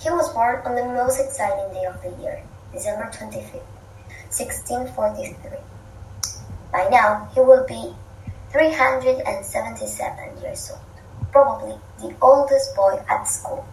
He was born on the most exciting day of the year, December 25th, 1643. By now, he will be 377 years old, probably the oldest boy at school.